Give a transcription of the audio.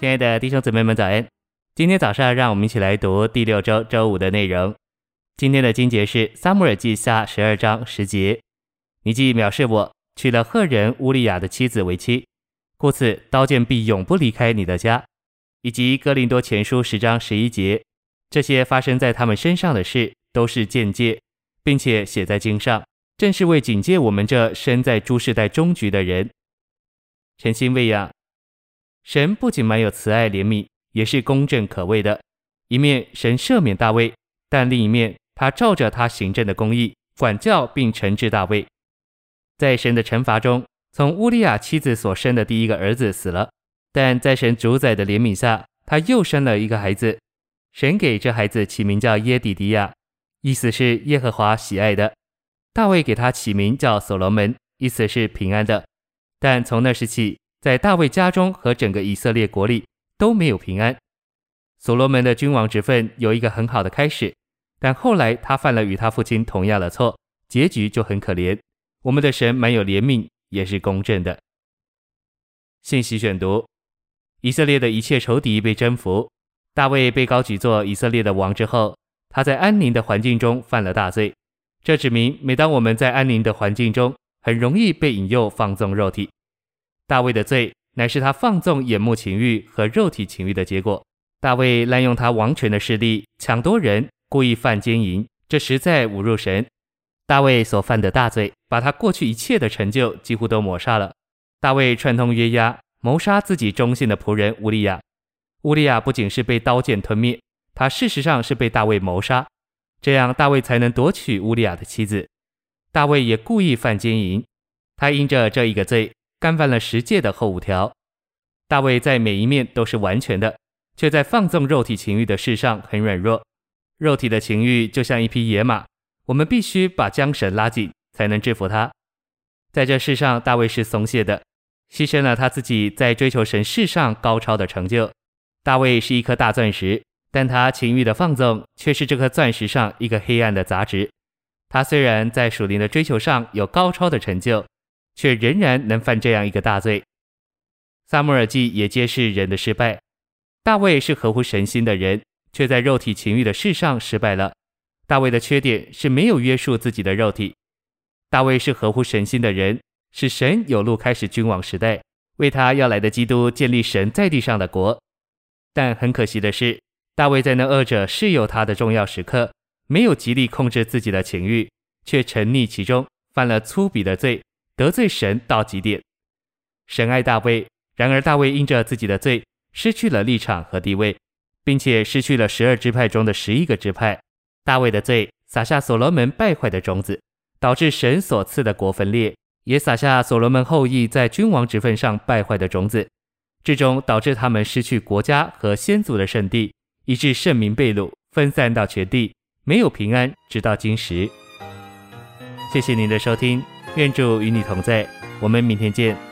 亲爱的弟兄姊妹们，早安！今天早上，让我们一起来读第六周周五的内容。今天的经节是《撒母耳记下》十二章十节：“你既藐视我，娶了赫人乌利亚的妻子为妻，故此刀剑必永不离开你的家。”以及《哥林多前书》十章十一节：“这些发生在他们身上的事，都是鉴戒，并且写在经上，正是为警戒我们这身在诸世代终局的人。”诚心喂养。神不仅满有慈爱怜悯，也是公正可畏的。一面神赦免大卫，但另一面他照着他行政的公义管教并惩治大卫。在神的惩罚中，从乌利亚妻子所生的第一个儿子死了，但在神主宰的怜悯下，他又生了一个孩子。神给这孩子起名叫耶底迪亚，意思是耶和华喜爱的。大卫给他起名叫所罗门，意思是平安的。但从那时起，在大卫家中和整个以色列国里都没有平安。所罗门的君王之分有一个很好的开始，但后来他犯了与他父亲同样的错，结局就很可怜。我们的神满有怜悯，也是公正的。信息选读：以色列的一切仇敌被征服，大卫被高举做以色列的王之后，他在安宁的环境中犯了大罪。这指明，每当我们在安宁的环境中，很容易被引诱放纵肉体。大卫的罪乃是他放纵眼目情欲和肉体情欲的结果。大卫滥用他王权的势力，抢夺人，故意犯奸淫，这实在侮辱神。大卫所犯的大罪，把他过去一切的成就几乎都抹杀了。大卫串通约押，谋杀自己忠心的仆人乌利亚。乌利亚不仅是被刀剑吞灭，他事实上是被大卫谋杀，这样大卫才能夺取乌利亚的妻子。大卫也故意犯奸淫，他因着这一个罪。干犯了十诫的后五条，大卫在每一面都是完全的，却在放纵肉体情欲的事上很软弱。肉体的情欲就像一匹野马，我们必须把缰绳拉紧，才能制服它。在这世上，大卫是松懈的，牺牲了他自己在追求神事上高超的成就。大卫是一颗大钻石，但他情欲的放纵却是这颗钻石上一个黑暗的杂质。他虽然在属灵的追求上有高超的成就。却仍然能犯这样一个大罪。撒母耳记也揭示人的失败。大卫是合乎神心的人，却在肉体情欲的事上失败了。大卫的缺点是没有约束自己的肉体。大卫是合乎神心的人，使神有路开始君王时代，为他要来的基督建立神在地上的国。但很可惜的是，大卫在那二者是有他的重要时刻，没有极力控制自己的情欲，却沉溺其中，犯了粗鄙的罪。得罪神到极点，神爱大卫，然而大卫因着自己的罪，失去了立场和地位，并且失去了十二支派中的十一个支派。大卫的罪撒下所罗门败坏的种子，导致神所赐的国分裂，也撒下所罗门后裔在君王职分上败坏的种子，最终导致他们失去国家和先祖的圣地，以致圣民被掳，分散到全地，没有平安，直到今时。谢谢您的收听。愿主与你同在，我们明天见。